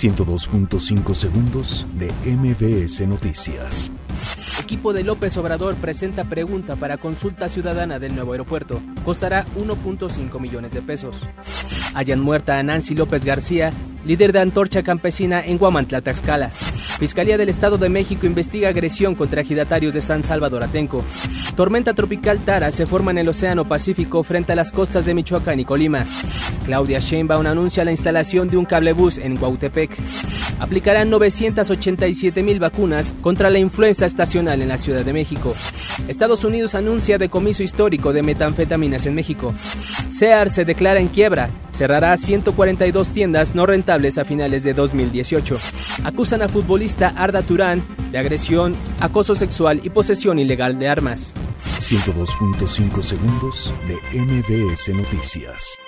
102.5 segundos de MBS Noticias. Equipo de López Obrador presenta pregunta para consulta ciudadana del nuevo aeropuerto. Costará 1.5 millones de pesos. Hayan muerta a Nancy López García, líder de Antorcha Campesina en Guamantla, Tlaxcala. Fiscalía del Estado de México investiga agresión contra ejidatarios de San Salvador Atenco. Tormenta tropical Tara se forma en el Océano Pacífico frente a las costas de Michoacán y Colima. Claudia Sheinbaum anuncia la instalación de un cablebús en Guautepec. Aplicarán 987 mil vacunas contra la influenza estacional en la Ciudad de México. Estados Unidos anuncia decomiso histórico de metanfetaminas en México. SEAR se declara en quiebra. Cerrará 142 tiendas no rentables a finales de 2018. Acusan a futbolista Arda Turán de agresión, acoso sexual y posesión ilegal de armas. 102.5 segundos de MBS Noticias.